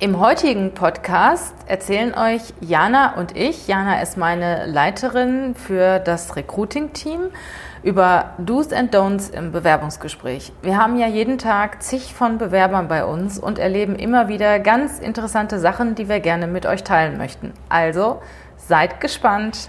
Im heutigen Podcast erzählen euch Jana und ich, Jana ist meine Leiterin für das Recruiting-Team, über Do's and Don'ts im Bewerbungsgespräch. Wir haben ja jeden Tag zig von Bewerbern bei uns und erleben immer wieder ganz interessante Sachen, die wir gerne mit euch teilen möchten. Also seid gespannt.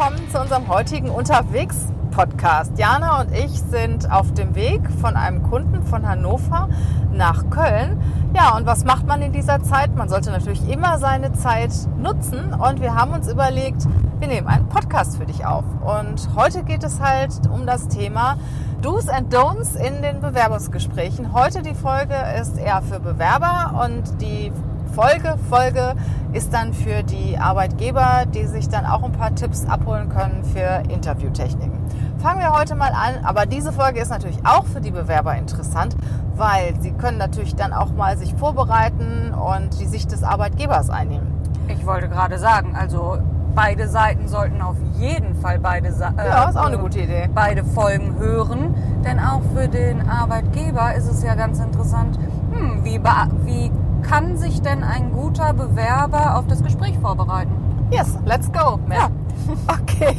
Willkommen zu unserem heutigen Unterwegs-Podcast. Jana und ich sind auf dem Weg von einem Kunden von Hannover nach Köln. Ja, und was macht man in dieser Zeit? Man sollte natürlich immer seine Zeit nutzen. Und wir haben uns überlegt, wir nehmen einen Podcast für dich auf. Und heute geht es halt um das Thema Do's and Don'ts in den Bewerbungsgesprächen. Heute die Folge ist eher für Bewerber und die Folge. Folge ist dann für die Arbeitgeber, die sich dann auch ein paar Tipps abholen können für Interviewtechniken. Fangen wir heute mal an, aber diese Folge ist natürlich auch für die Bewerber interessant, weil sie können natürlich dann auch mal sich vorbereiten und die Sicht des Arbeitgebers einnehmen. Ich wollte gerade sagen, also beide Seiten sollten auf jeden Fall beide, äh, ja, ist auch eine gute Idee. beide Folgen hören, denn auch für den Arbeitgeber ist es ja ganz interessant, hm, wie, wie kann sich denn ein guter Bewerber auf das Gespräch vorbereiten? Yes, let's go. Ja. Okay.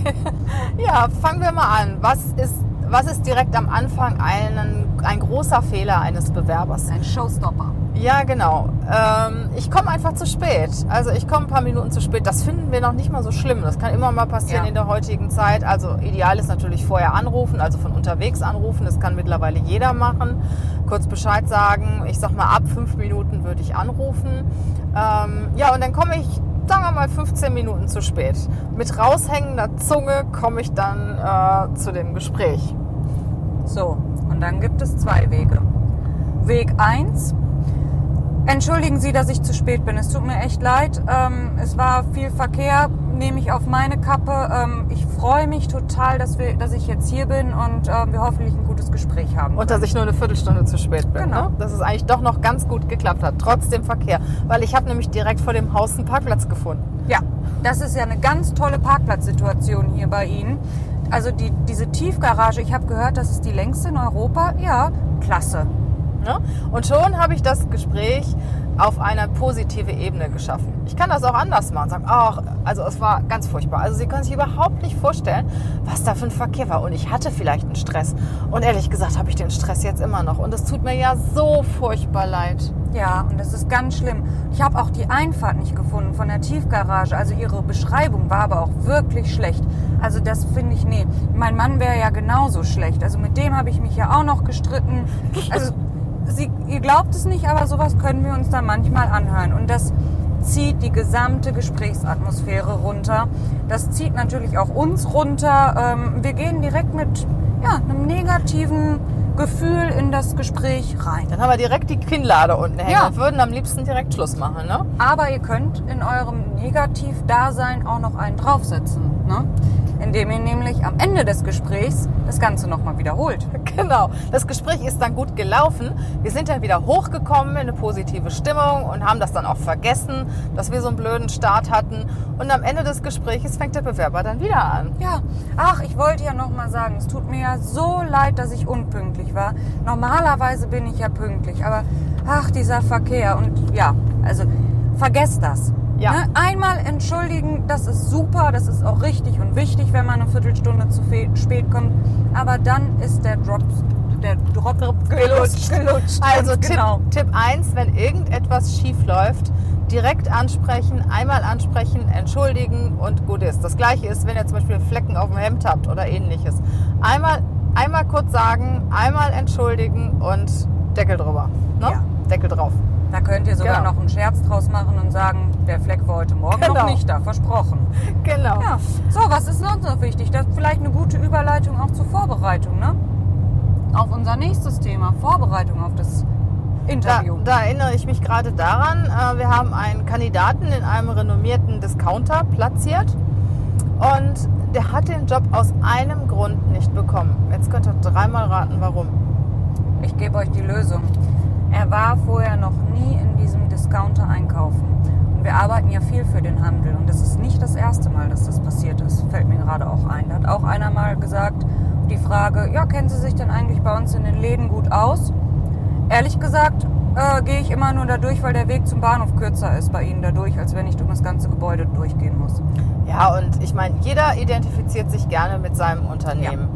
Ja, fangen wir mal an. Was ist, was ist direkt am Anfang ein, ein großer Fehler eines Bewerbers? Ein Showstopper. Ja, genau. Ähm, ich komme einfach zu spät. Also ich komme ein paar Minuten zu spät. Das finden wir noch nicht mal so schlimm. Das kann immer mal passieren ja. in der heutigen Zeit. Also ideal ist natürlich vorher anrufen, also von unterwegs anrufen. Das kann mittlerweile jeder machen. Kurz Bescheid sagen. Ich sag mal, ab fünf Minuten würde ich anrufen. Ähm, ja, und dann komme ich, sagen wir mal, 15 Minuten zu spät. Mit raushängender Zunge komme ich dann äh, zu dem Gespräch. So, und dann gibt es zwei Wege. Weg 1, Entschuldigen Sie, dass ich zu spät bin. Es tut mir echt leid. Ähm, es war viel Verkehr, nehme ich auf meine Kappe. Ähm, ich freue mich total, dass, wir, dass ich jetzt hier bin und ähm, wir hoffentlich ein gutes Gespräch haben. Und dass ich nur eine Viertelstunde zu spät bin. Genau. Ne? Dass es eigentlich doch noch ganz gut geklappt hat, trotz dem Verkehr. Weil ich habe nämlich direkt vor dem Haus einen Parkplatz gefunden. Ja, das ist ja eine ganz tolle Parkplatzsituation hier bei Ihnen. Also die, diese Tiefgarage, ich habe gehört, das ist die längste in Europa. Ja, klasse. Ne? Und schon habe ich das Gespräch auf eine positive Ebene geschaffen. Ich kann das auch anders machen. Sagen, ach, also es war ganz furchtbar. Also Sie können sich überhaupt nicht vorstellen, was da für ein Verkehr war. Und ich hatte vielleicht einen Stress. Und ehrlich gesagt habe ich den Stress jetzt immer noch. Und es tut mir ja so furchtbar leid. Ja, und das ist ganz schlimm. Ich habe auch die Einfahrt nicht gefunden von der Tiefgarage. Also Ihre Beschreibung war aber auch wirklich schlecht. Also das finde ich, nee. Mein Mann wäre ja genauso schlecht. Also mit dem habe ich mich ja auch noch gestritten. Also Sie, ihr glaubt es nicht, aber sowas können wir uns da manchmal anhören. Und das zieht die gesamte Gesprächsatmosphäre runter. Das zieht natürlich auch uns runter. Ähm, wir gehen direkt mit ja, einem negativen Gefühl in das Gespräch rein. Dann haben wir direkt die Kinnlade unten hängen ja. und würden am liebsten direkt Schluss machen. Ne? Aber ihr könnt in eurem Negativ-Dasein auch noch einen draufsetzen. Ne? Indem ihr nämlich am Ende des Gesprächs das Ganze nochmal wiederholt. Genau. Das Gespräch ist dann gut gelaufen. Wir sind dann wieder hochgekommen in eine positive Stimmung und haben das dann auch vergessen, dass wir so einen blöden Start hatten. Und am Ende des Gesprächs fängt der Bewerber dann wieder an. Ja. Ach, ich wollte ja nochmal sagen, es tut mir ja so leid, dass ich unpünktlich war. Normalerweise bin ich ja pünktlich, aber ach, dieser Verkehr und ja, also vergesst das. Ja. Ne? Einmal entschuldigen, das ist super, das ist auch richtig und wichtig, wenn man eine Viertelstunde zu spät kommt. Aber dann ist der Drop, der Drop gelutscht. gelutscht also Tipp, genau. Tipp 1, wenn irgendetwas schief läuft, direkt ansprechen, einmal ansprechen, entschuldigen und gut ist. Das gleiche ist, wenn ihr zum Beispiel Flecken auf dem Hemd habt oder ähnliches. Einmal, einmal kurz sagen, einmal entschuldigen und Deckel drüber. Ne? Ja Deckel drauf. Da könnt ihr sogar Genau. noch einen Scherz draus machen und sagen, der Fleck war heute Morgen Genau. noch nicht da, versprochen. Genau. Ja, so, was ist sonst noch wichtig? Das ist vielleicht eine gute Überleitung auch zur Vorbereitung, ne? Auf unser nächstes Thema, Vorbereitung auf das Da, Interview. da erinnere ich mich gerade daran, äh, wir haben einen Kandidaten in einem renommierten Discounter platziert und der hat den Job aus einem Grund nicht bekommen. Jetzt könnt ihr dreimal raten, warum. Ich gebe euch die Lösung. Er war vorher noch nie in diesem Discounter einkaufen. Und wir arbeiten ja viel für den Handel. Und das ist nicht das erste Mal, dass das passiert ist. Fällt mir gerade auch ein. Da hat auch einer mal gesagt, die Frage, ja, kennen Sie sich denn eigentlich bei uns in den Läden gut aus? Ehrlich gesagt, äh, gehe ich immer nur dadurch, weil der Weg zum Bahnhof kürzer ist bei Ihnen dadurch, als wenn ich durch das ganze Gebäude durchgehen muss. Ja, und ich meine, jeder identifiziert sich gerne mit seinem Unternehmen.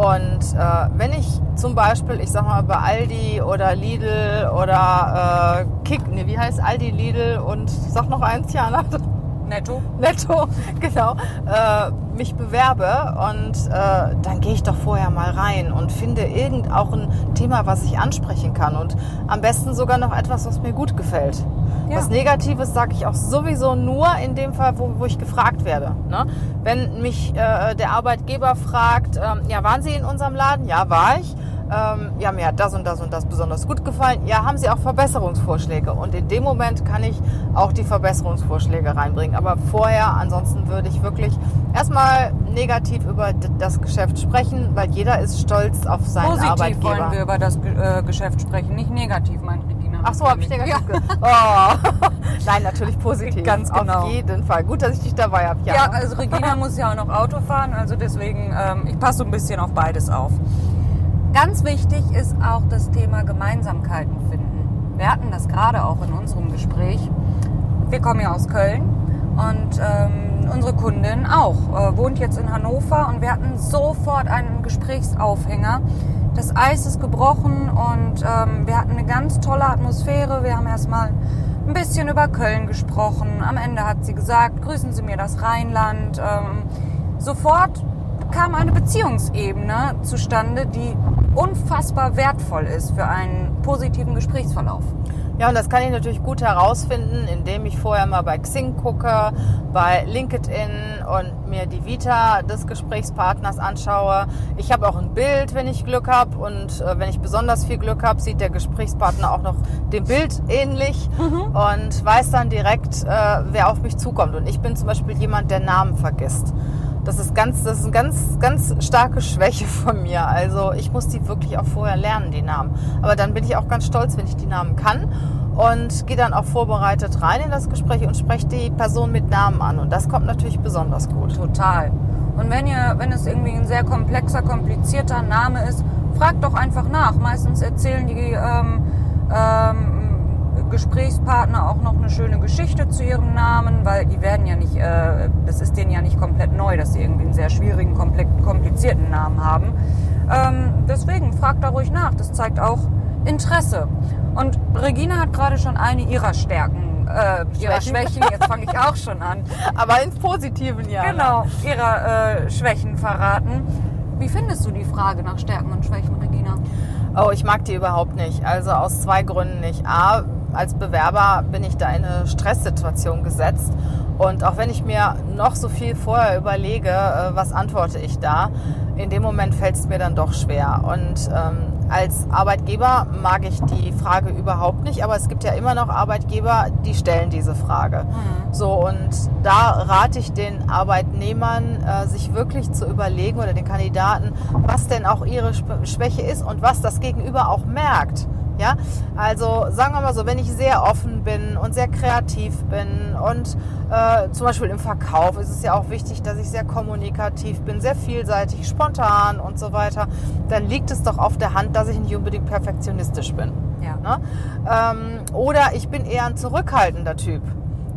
Und äh, wenn ich zum Beispiel, ich sag mal, bei Aldi oder Lidl oder äh, Kick, nee, wie heißt Aldi, Lidl und sag noch eins, Jana, Netto? Netto, genau, äh, mich bewerbe und äh, dann gehe ich doch vorher mal rein und finde irgend auch ein Thema, was ich ansprechen kann und am besten sogar noch etwas, was mir gut gefällt. Ja. Was Negatives sage ich auch sowieso nur in dem Fall, wo, wo ich gefragt werde. Ne? Wenn mich äh, der Arbeitgeber fragt, ähm, ja, waren Sie in unserem Laden? Ja, war ich. Ähm, ja, mir hat das und das und das besonders gut gefallen. Ja, haben Sie auch Verbesserungsvorschläge? Und in dem Moment kann ich auch die Verbesserungsvorschläge reinbringen. Aber vorher, ansonsten würde ich wirklich erstmal negativ über das Geschäft sprechen, weil jeder ist stolz auf seinen Positiv Arbeitgeber. wollen wir über das äh, Geschäft sprechen, nicht negativ, meint Regina. Ach so, habe ich negativ gesagt. Oh. Nein, natürlich positiv. Ganz genau. Auf jeden Fall. Gut, dass ich dich dabei habe. Ja, also Regina muss ja auch noch Auto fahren, also deswegen, ähm, ich passe so ein bisschen auf beides auf. Ganz wichtig ist auch das Thema Gemeinsamkeiten finden. Wir hatten das gerade auch in unserem Gespräch. Wir kommen ja aus Köln und ähm, unsere Kundin auch, äh, wohnt jetzt in Hannover und wir hatten sofort einen Gesprächsaufhänger. Das Eis ist gebrochen und ähm, wir hatten eine ganz tolle Atmosphäre. Wir haben erstmal ein bisschen über Köln gesprochen. Am Ende hat sie gesagt, grüßen Sie mir das Rheinland. Ähm, sofort kam eine Beziehungsebene zustande, die unfassbar wertvoll ist für einen positiven Gesprächsverlauf. Ja, und das kann ich natürlich gut herausfinden, indem ich vorher mal bei Xing gucke, bei LinkedIn und mir die Vita des Gesprächspartners anschaue. Ich habe auch ein Bild, wenn ich Glück habe. Und äh, wenn ich besonders viel Glück habe, sieht der Gesprächspartner auch noch dem Bild ähnlich und weiß dann direkt, äh, wer auf mich zukommt. Und ich bin zum Beispiel jemand, der Namen vergisst. Das ist ganz, das ist eine ganz, ganz starke Schwäche von mir. Also ich muss die wirklich auch vorher lernen, die Namen. Aber dann bin ich auch ganz stolz, wenn ich die Namen kann und gehe dann auch vorbereitet rein in das Gespräch und spreche die Person mit Namen an. Und das kommt natürlich besonders gut. Total. Und wenn ihr, wenn es irgendwie ein sehr komplexer, komplizierter Name ist, fragt doch einfach nach. Meistens erzählen die ähm, ähm, Gesprächspartner auch noch eine schöne Geschichte zu ihrem Namen, weil die werden ja nicht, äh, das ist denen ja nicht komplett neu, dass sie irgendwie einen sehr schwierigen, komplizierten Namen haben. Ähm, deswegen fragt da ruhig nach. Das zeigt auch Interesse. Und Regina hat gerade schon eine ihrer Stärken, äh, ihrer Schwächen. Schwächen, jetzt fange ich auch schon an, Aber ins Positiven ja. genau, ihrer äh, Schwächen verraten. Wie findest du die Frage nach Stärken und Schwächen, Regina? Oh, ich mag die überhaupt nicht. Also aus zwei Gründen nicht. A, als Bewerber bin ich da in eine Stresssituation gesetzt. Und auch wenn ich mir noch so viel vorher überlege, äh, was antworte ich da, in dem Moment fällt es mir dann doch schwer. Und ähm, als Arbeitgeber mag ich die Frage überhaupt nicht, aber es gibt ja immer noch Arbeitgeber, die stellen diese Frage. So, und da rate ich den Arbeitnehmern, äh, sich wirklich zu überlegen oder den Kandidaten, was denn auch ihre Schwäche ist und was das Gegenüber auch merkt. Ja, also sagen wir mal so, wenn ich sehr offen bin und sehr kreativ bin und äh, zum Beispiel im Verkauf ist es ja auch wichtig, dass ich sehr kommunikativ bin, sehr vielseitig, spontan und so weiter, dann liegt es doch auf der Hand, dass ich nicht unbedingt perfektionistisch bin. Ja. Ne? Ähm, oder ich bin eher ein zurückhaltender Typ.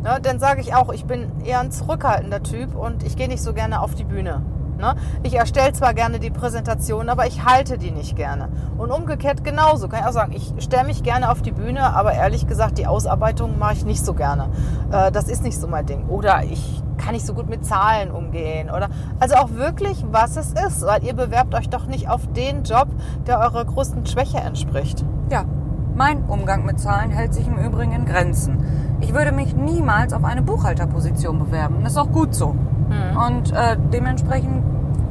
Ne? Dann sage ich auch, ich bin eher ein zurückhaltender Typ und ich gehe nicht so gerne auf die Bühne. Ne? Ich erstelle zwar gerne die Präsentation, aber ich halte die nicht gerne. Und umgekehrt genauso. Kann ich auch sagen, ich stelle mich gerne auf die Bühne, aber ehrlich gesagt, die Ausarbeitung mache ich nicht so gerne. Äh, das ist nicht so mein Ding. Oder ich kann nicht so gut mit Zahlen umgehen. Oder also auch wirklich, was es ist. Weil ihr bewerbt euch doch nicht auf den Job, der eurer größten Schwäche entspricht. Ja, Mein Umgang mit Zahlen hält sich im Übrigen in Grenzen. Ich würde mich niemals auf eine Buchhalterposition bewerben. Das ist auch gut so. Mhm. Und äh, dementsprechend,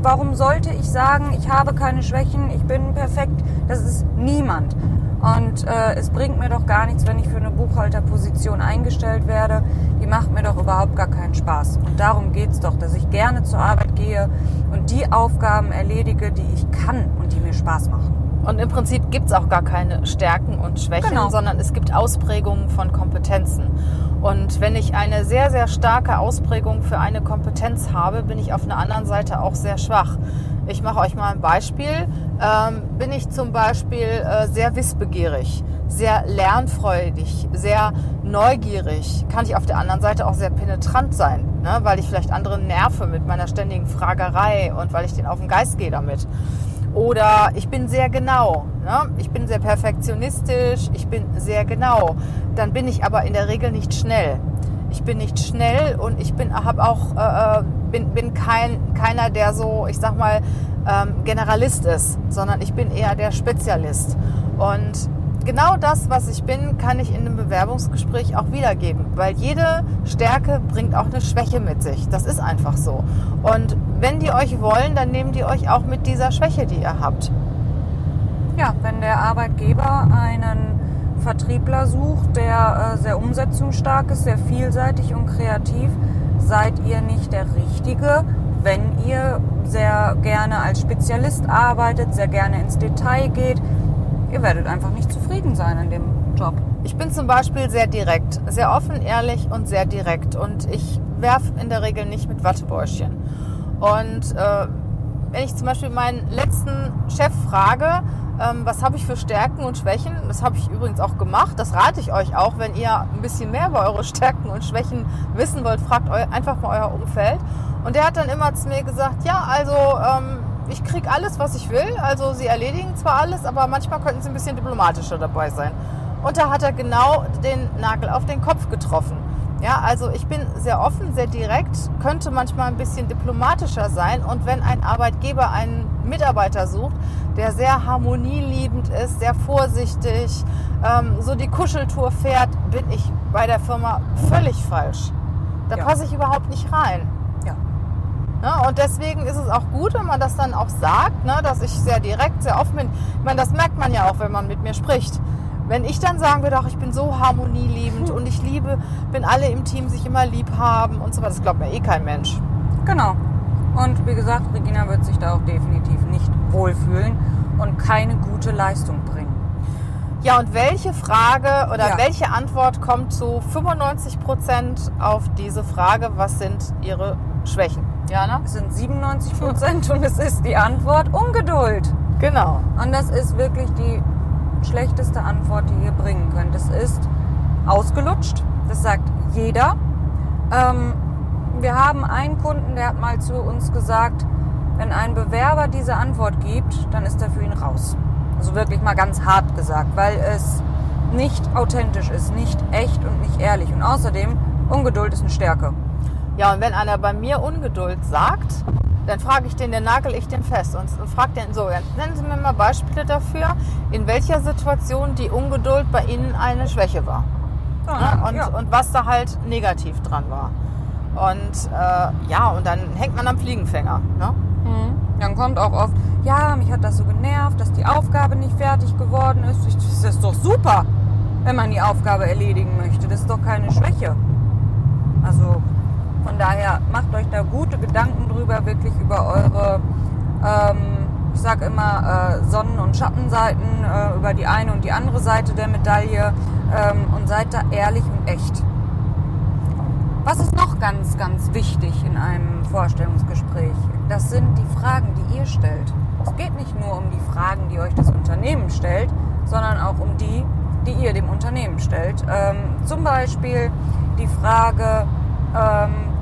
warum sollte ich sagen, ich habe keine Schwächen, ich bin perfekt? Das ist niemand. Und äh, es bringt mir doch gar nichts, wenn ich für eine Buchhalterposition eingestellt werde. Die macht mir doch überhaupt gar keinen Spaß. Und darum geht's doch, dass ich gerne zur Arbeit gehe und die Aufgaben erledige, die ich kann und die mir Spaß machen. Und im Prinzip gibt es auch gar keine Stärken und Schwächen, Genau. sondern es gibt Ausprägungen von Kompetenzen. Und wenn ich eine sehr, sehr starke Ausprägung für eine Kompetenz habe, bin ich auf einer anderen Seite auch sehr schwach. Ich mache euch mal ein Beispiel. Ähm, bin ich zum Beispiel äh, sehr wissbegierig, sehr lernfreudig, sehr neugierig, kann ich auf der anderen Seite auch sehr penetrant sein, ne? weil ich vielleicht andere nerve mit meiner ständigen Fragerei und weil ich denen auf den Geist gehe damit. Oder ich bin sehr genau. Ne? Ich bin sehr perfektionistisch, ich bin sehr genau. Dann bin ich aber in der Regel nicht schnell. Ich bin nicht schnell und ich bin, habe auch, äh, äh, bin, bin kein, keiner, der so, ich sag mal, ähm, Generalist ist, sondern ich bin eher der Spezialist. Und genau das, was ich bin, kann ich in einem Bewerbungsgespräch auch wiedergeben, weil jede Stärke bringt auch eine Schwäche mit sich. Das ist einfach so. Und wenn die euch wollen, dann nehmen die euch auch mit dieser Schwäche, die ihr habt. Ja, wenn der Arbeitgeber einen Vertriebler sucht, der äh, sehr umsetzungsstark ist, sehr vielseitig und kreativ, seid ihr nicht der Richtige, wenn ihr sehr gerne als Spezialist arbeitet, sehr gerne ins Detail geht. Ihr werdet einfach nicht zufrieden sein in dem Job. Ich bin zum Beispiel sehr direkt, sehr offen, ehrlich und sehr direkt. Und ich werf in der Regel nicht mit Wattebäuschen. Und äh, wenn ich zum Beispiel meinen letzten Chef frage, ähm, was habe ich für Stärken und Schwächen, das habe ich übrigens auch gemacht, das rate ich euch auch, wenn ihr ein bisschen mehr über eure Stärken und Schwächen wissen wollt, fragt eu einfach mal euer Umfeld. Und der hat dann immer zu mir gesagt, ja, also ähm, ich kriege alles, was ich will. Also sie erledigen zwar alles, aber manchmal könnten sie ein bisschen diplomatischer dabei sein. Und da hat er genau den Nagel auf den Kopf getroffen. Ja, also ich bin sehr offen, sehr direkt, könnte manchmal ein bisschen diplomatischer sein. Und wenn ein Arbeitgeber einen Mitarbeiter sucht, der sehr harmonieliebend ist, sehr vorsichtig, ähm, so die Kuscheltour fährt, bin ich bei der Firma völlig falsch. Da Ja. passe ich überhaupt nicht rein. Ja. Ne? Und deswegen ist es auch gut, wenn man das dann auch sagt, ne? dass ich sehr direkt, sehr offen bin. Ich meine, das merkt man ja auch, wenn man mit mir spricht. Wenn ich dann sagen würde, ach, ich bin so harmonieliebend und ich liebe, wenn alle im Team sich immer lieb haben und so weiter, das glaubt mir eh kein Mensch. Genau. Und wie gesagt, Regina wird sich da auch definitiv nicht wohlfühlen und keine gute Leistung bringen. Ja, und welche Frage oder Ja. welche Antwort kommt zu 95 Prozent auf diese Frage, was sind Ihre Schwächen? Jana? Es sind 97 Prozent und es ist die Antwort Ungeduld. Genau. Und das ist wirklich die schlechteste Antwort, die ihr bringen könnt. Es ist ausgelutscht, das sagt jeder. Ähm, wir haben einen Kunden, der hat mal zu uns gesagt, wenn ein Bewerber diese Antwort gibt, dann ist er für ihn raus. Also wirklich mal ganz hart gesagt, weil es nicht authentisch ist, nicht echt und nicht ehrlich. Und außerdem, Ungeduld ist eine Stärke. Ja, und wenn einer bei mir Ungeduld sagt, dann frage ich den, dann nagel ich den fest und, und frage den so, jetzt nennen Sie mir mal Beispiele dafür, in welcher Situation die Ungeduld bei Ihnen eine Schwäche war. Ne? Und, ja. und was da halt negativ dran war. Und äh, ja, und dann hängt man am Fliegenfänger. Ne? Mhm. Dann kommt auch oft, ja, mich hat das so genervt, dass die Aufgabe nicht fertig geworden ist. Ich, das ist doch super, wenn man die Aufgabe erledigen möchte. Das ist doch keine Schwäche. Also von daher macht euch da gute Gedanken drüber, wirklich über eure, ähm, ich sag immer, äh, Sonnen- und Schattenseiten, äh, über die eine und die andere Seite der Medaille ähm, und seid da ehrlich und echt. Was ist noch ganz, ganz wichtig in einem Vorstellungsgespräch? Das sind die Fragen, die ihr stellt. Es geht nicht nur um die Fragen, die euch das Unternehmen stellt, sondern auch um die, die ihr dem Unternehmen stellt. Ähm, zum Beispiel die Frage, ähm,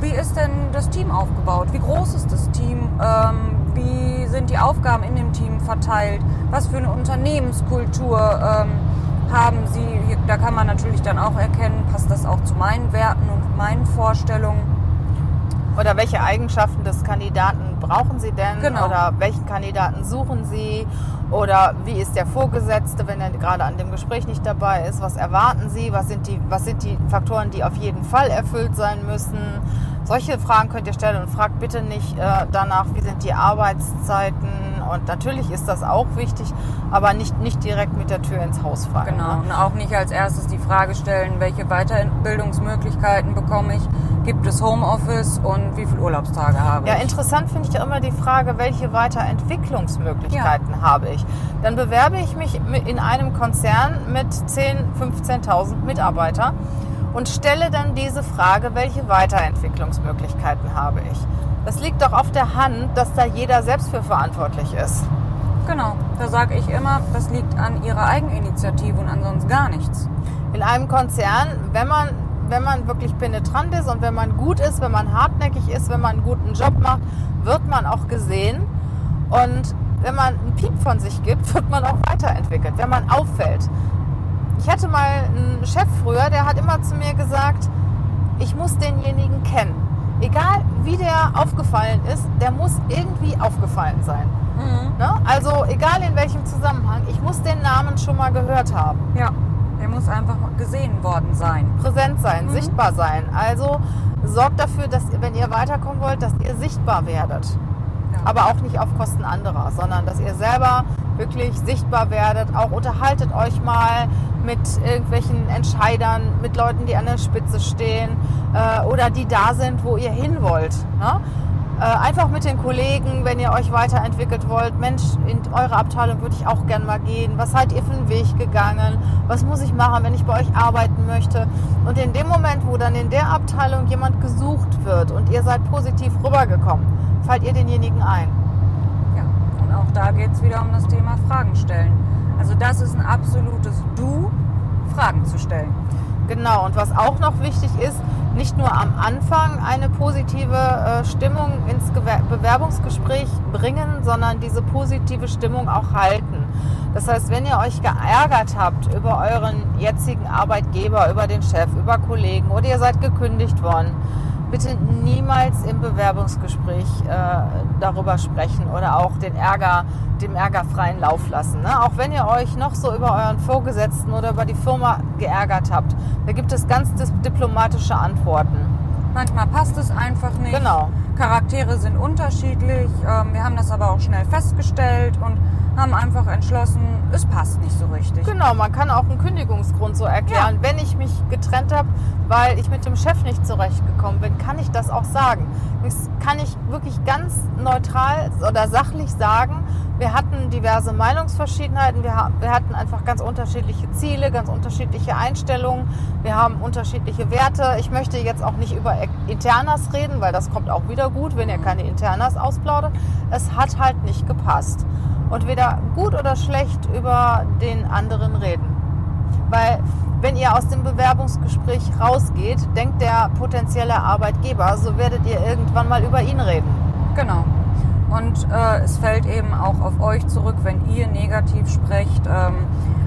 wie ist denn das Team aufgebaut? Wie groß ist das Team? Ähm, wie sind die Aufgaben in dem Team verteilt? Was für eine Unternehmenskultur ähm, haben Sie? Hier, da kann man natürlich dann auch erkennen, passt das auch zu meinen Werten und meinen Vorstellungen. Oder welche Eigenschaften des Kandidaten brauchen Sie denn? Genau. Oder welchen Kandidaten suchen Sie? Oder wie ist der Vorgesetzte, wenn er gerade an dem Gespräch nicht dabei ist? Was erwarten Sie? Was sind die, was sind die Faktoren, die auf jeden Fall erfüllt sein müssen? Solche Fragen könnt ihr stellen und fragt bitte nicht äh, danach, wie sind die Arbeitszeiten. Und natürlich ist das auch wichtig, aber nicht, nicht direkt mit der Tür ins Haus fallen. Genau. Ne? Und auch nicht als erstes die Frage stellen, welche Weiterbildungsmöglichkeiten bekomme ich, gibt es Homeoffice und wie viele Urlaubstage habe Ja, ich. interessant finde ich ja immer die Frage, welche Weiterentwicklungsmöglichkeiten habe ich. Dann bewerbe ich mich in einem Konzern mit 10.000, 15.000 Mitarbeitern und stelle dann diese Frage, welche Weiterentwicklungsmöglichkeiten habe ich. Das liegt doch auf der Hand, dass da jeder selbst für verantwortlich ist. Genau. Da sage ich immer, das liegt an ihrer Eigeninitiative und ansonsten gar nichts. In einem Konzern, wenn man, wenn man wirklich penetrant ist und wenn man gut ist, wenn man hartnäckig ist, wenn man einen guten Job macht, wird man auch gesehen. Und wenn man einen Piep von sich gibt, wird man auch weiterentwickelt, wenn man auffällt. Ich hatte mal einen Chef früher, der hat immer zu mir gesagt, ich muss denjenigen kennen. Egal wie der aufgefallen ist, der muss irgendwie aufgefallen sein. Ne? Also egal in welchem Zusammenhang, ich muss den Namen schon mal gehört haben. Ja. Der muss einfach gesehen worden sein. präsent sein, sichtbar sein. Also sorgt dafür, dass ihr, wenn ihr weiterkommen wollt, dass ihr sichtbar werdet. Aber auch nicht auf Kosten anderer, sondern dass ihr selber wirklich sichtbar werdet. Auch unterhaltet euch mal mit irgendwelchen Entscheidern, mit Leuten, die an der Spitze stehen äh, oder die da sind, wo ihr hin wollt. Ne? Äh, einfach mit den Kollegen, wenn ihr euch weiterentwickelt wollt. Mensch, in eure Abteilung würde ich auch gern mal gehen. Was seid ihr für einen Weg gegangen? Was muss ich machen, wenn ich bei euch arbeiten möchte? Und in dem Moment, wo dann in der Abteilung jemand gesucht wird und ihr seid positiv rübergekommen, fallt ihr denjenigen ein. Ja, und auch da geht es wieder um das Thema Fragen stellen. Also das ist ein absolutes Du, Fragen zu stellen. Genau, und was auch noch wichtig ist, nicht nur am Anfang eine positive äh, Stimmung ins Gewer Bewerbungsgespräch bringen, sondern diese positive Stimmung auch halten. Das heißt, wenn ihr euch geärgert habt über euren jetzigen Arbeitgeber, über den Chef, über Kollegen oder ihr seid gekündigt worden, bitte niemals im Bewerbungsgespräch äh, darüber sprechen oder auch den Ärger, dem Ärger freien Lauf lassen. Ne? Auch wenn ihr euch noch so über euren Vorgesetzten oder über die Firma geärgert habt, da gibt es ganz diplomatische Antworten. Manchmal passt es einfach nicht. Genau. Charaktere sind unterschiedlich. Ähm, Wir haben das aber auch schnell festgestellt und haben einfach entschlossen, es passt nicht so richtig. Genau, man kann auch einen Kündigungsgrund so erklären. Wenn ich mich getrennt habe, weil ich mit dem Chef nicht zurechtgekommen bin, kann ich das auch sagen. Das kann ich wirklich ganz neutral oder sachlich sagen. Wir hatten diverse Meinungsverschiedenheiten, wir, wir hatten einfach ganz unterschiedliche Ziele, ganz unterschiedliche Einstellungen, wir haben unterschiedliche Werte. Ich möchte jetzt auch nicht über Internas reden, weil das kommt auch wieder gut, wenn ihr keine Internas ausplaudert. Es hat halt nicht gepasst. Und weder gut oder schlecht über den anderen reden. Weil wenn ihr aus dem Bewerbungsgespräch rausgeht, denkt der potenzielle Arbeitgeber, so werdet ihr irgendwann mal über ihn reden. Genau. Und äh, es fällt eben auch auf euch zurück, wenn ihr negativ sprecht, ähm,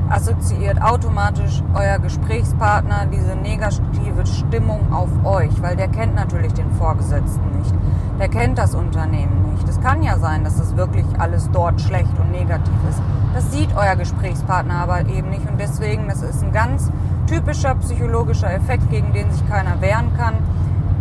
assoziiert automatisch euer Gesprächspartner diese negative Stimmung auf euch, weil der kennt natürlich den Vorgesetzten nicht. Der kennt das Unternehmen nicht. Es kann ja sein, dass es wirklich alles dort schlecht und negativ ist. Das sieht euer Gesprächspartner aber eben nicht und deswegen, das ist ein ganz typischer psychologischer Effekt, gegen den sich keiner wehren kann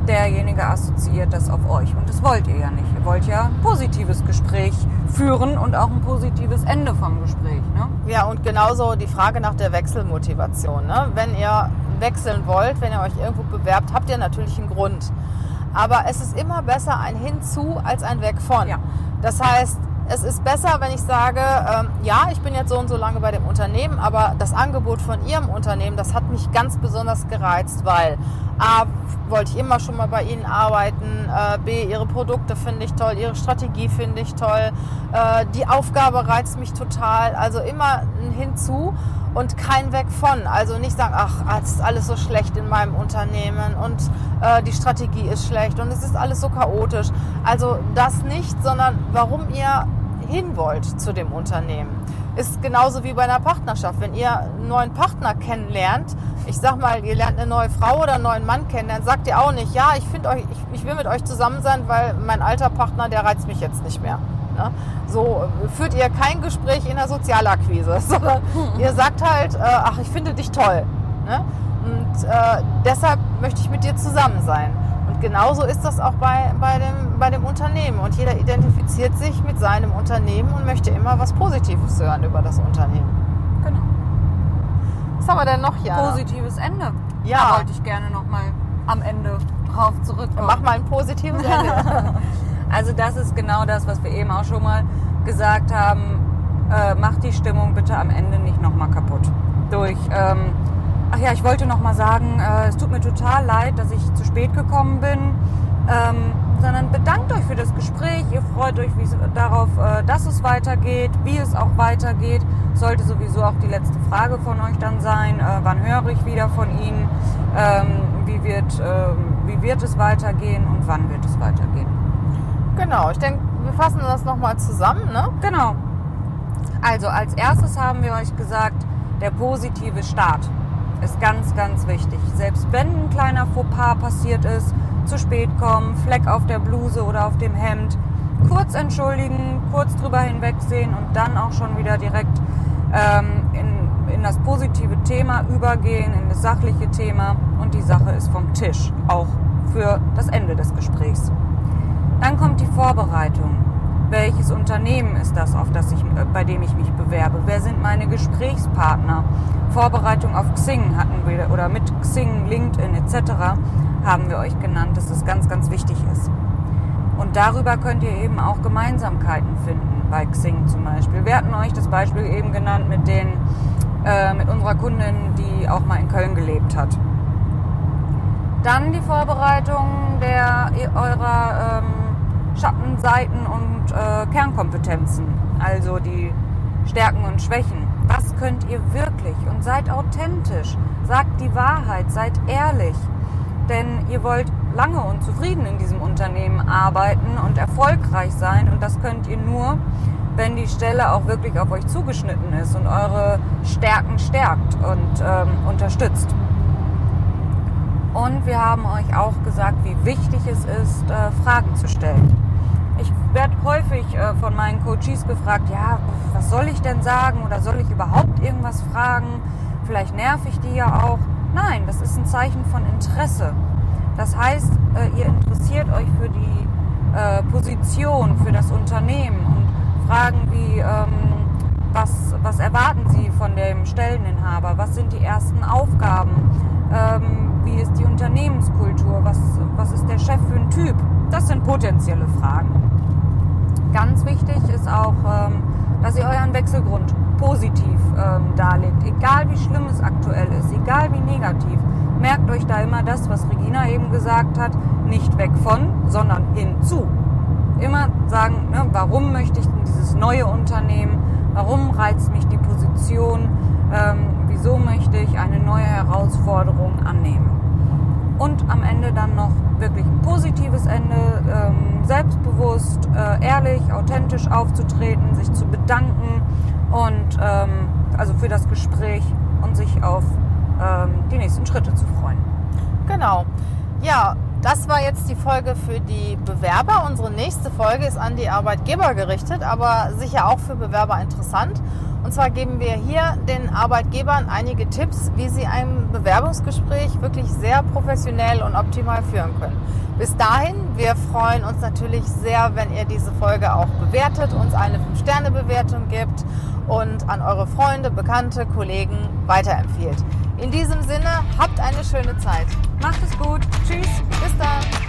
derjenige assoziiert das auf euch. Und das wollt ihr ja nicht. Ihr wollt ja ein positives Gespräch führen und auch ein positives Ende vom Gespräch. Ne? Ja, und genauso die Frage nach der Wechselmotivation. Ne? Wenn ihr wechseln wollt, wenn ihr euch irgendwo bewerbt, habt ihr natürlich einen Grund. Aber es ist immer besser ein Hinzu als ein Weg von. Ja. Das heißt, es ist besser, wenn ich sage, ähm, ja, ich bin jetzt so und so lange bei dem Unternehmen, aber das Angebot von Ihrem Unternehmen, das hat mich ganz besonders gereizt, weil A, wollte ich immer schon mal bei Ihnen arbeiten, äh, B, Ihre Produkte finde ich toll, Ihre Strategie finde ich toll, äh, die Aufgabe reizt mich total, also immer ein Hinzu und kein Weg von. Also nicht sagen, ach, es ist alles so schlecht in meinem Unternehmen und äh, die Strategie ist schlecht und es ist alles so chaotisch. Also das nicht, sondern warum ihr hin wollt zu dem Unternehmen. Ist genauso wie bei einer Partnerschaft. Wenn ihr einen neuen Partner kennenlernt, ich sag mal, ihr lernt eine neue Frau oder einen neuen Mann kennen, dann sagt ihr auch nicht, ja, ich finde euch, ich, ich will mit euch zusammen sein, weil mein alter Partner, der reizt mich jetzt nicht mehr. Ne? So äh, führt ihr kein Gespräch in der Sozialakquise, sondern ihr sagt halt, äh, ach, ich finde dich toll. Ne? Und äh, deshalb möchte ich mit dir zusammen sein. Und genauso ist das auch bei, bei, dem, bei dem Unternehmen. Und jeder identifiziert sich mit seinem Unternehmen und möchte immer was Positives hören über das Unternehmen. Genau. Was haben wir denn noch hier? Positives Ende. Ja. Da wollte ich gerne nochmal am Ende drauf zurückkommen. Mach mal ein positives Ende. Also das ist genau das, was wir eben auch schon mal gesagt haben. Äh, macht die Stimmung bitte am Ende nicht nochmal kaputt. Durch, ähm, ach ja, ich wollte nochmal sagen, äh, es tut mir total leid, dass ich zu spät gekommen bin. Ähm, sondern bedankt euch für das Gespräch. Ihr freut euch wie, darauf, äh, dass es weitergeht, wie es auch weitergeht. Sollte sowieso auch die letzte Frage von euch dann sein. Äh, wann höre ich wieder von Ihnen? Ähm, wie, wird, äh, wie wird es weitergehen und wann wird es weitergehen? genau, ich denke, wir fassen das nochmal zusammen. Ne? Genau. Also als erstes haben wir euch gesagt, der positive Start ist ganz, ganz wichtig. Selbst wenn ein kleiner Fauxpas passiert ist, zu spät kommen, Fleck auf der Bluse oder auf dem Hemd, kurz entschuldigen, kurz drüber hinwegsehen und dann auch schon wieder direkt ähm, in, in das positive Thema übergehen, in das sachliche Thema und die Sache ist vom Tisch, auch für das Ende des Gesprächs. Dann kommt die Vorbereitung. Welches Unternehmen ist das, auf das ich, äh, bei dem ich mich bewerbe? Wer sind meine Gesprächspartner? Vorbereitung auf Xing hatten wir oder mit Xing, LinkedIn etc. haben wir euch genannt, dass das ganz, ganz wichtig ist. Und darüber könnt ihr eben auch Gemeinsamkeiten finden, bei Xing zum Beispiel. Wir hatten euch das Beispiel eben genannt mit, den, äh, mit unserer Kundin, die auch mal in Köln gelebt hat. Dann die Vorbereitung der, eurer ähm, Schattenseiten und äh, Kernkompetenzen, also die Stärken und Schwächen. Was könnt ihr wirklich? Und seid authentisch, sagt die Wahrheit, seid ehrlich. Denn ihr wollt lange und zufrieden in diesem Unternehmen arbeiten und erfolgreich sein. Und das könnt ihr nur, wenn die Stelle auch wirklich auf euch zugeschnitten ist und eure Stärken stärkt und ähm, unterstützt. Und wir haben euch auch gesagt, wie wichtig es ist, äh, Fragen zu stellen. Ich werde häufig äh, von meinen Coaches gefragt, ja, was soll ich denn sagen oder soll ich überhaupt irgendwas fragen? Vielleicht nerv ich die ja auch. Nein, das ist ein Zeichen von Interesse. Das heißt, äh, ihr interessiert euch für die äh, Position, für das Unternehmen und fragen wie, ähm, was, was erwarten Sie von dem Stelleninhaber? Was sind die ersten Aufgaben? Ähm, wie ist die Unternehmenskultur? Was, was ist der Chef für ein Typ? Das sind potenzielle Fragen. Ganz wichtig ist auch, ähm, dass ihr euren Wechselgrund positiv ähm, darlegt. Egal wie schlimm es aktuell ist, egal wie negativ. Merkt euch da immer das, was Regina eben gesagt hat, nicht weg von, sondern hinzu. Immer sagen, ne, warum möchte ich denn dieses neue Unternehmen, warum reizt mich die Position, ähm, wieso möchte ich eine neue Herausforderung annehmen. Und am Ende dann noch wirklich ein positives Ende, ähm, selbstbewusst, äh, ehrlich, authentisch aufzutreten, sich zu bedanken und ähm, also für das Gespräch und sich auf ähm, die nächsten Schritte zu freuen. Genau. Ja, das war jetzt die Folge für die Bewerber. Unsere nächste Folge ist an die Arbeitgeber gerichtet, aber sicher auch für Bewerber interessant. Und zwar geben wir hier den Arbeitgebern einige Tipps, wie sie ein Bewerbungsgespräch wirklich sehr professionell und optimal führen können. Bis dahin, wir freuen uns natürlich sehr, wenn ihr diese Folge auch bewertet, uns eine 5-Sterne-Bewertung gibt und an eure Freunde, Bekannte, Kollegen weiterempfiehlt. In diesem Sinne, habt eine schöne Zeit. Macht es gut. Tschüss. Bis dann.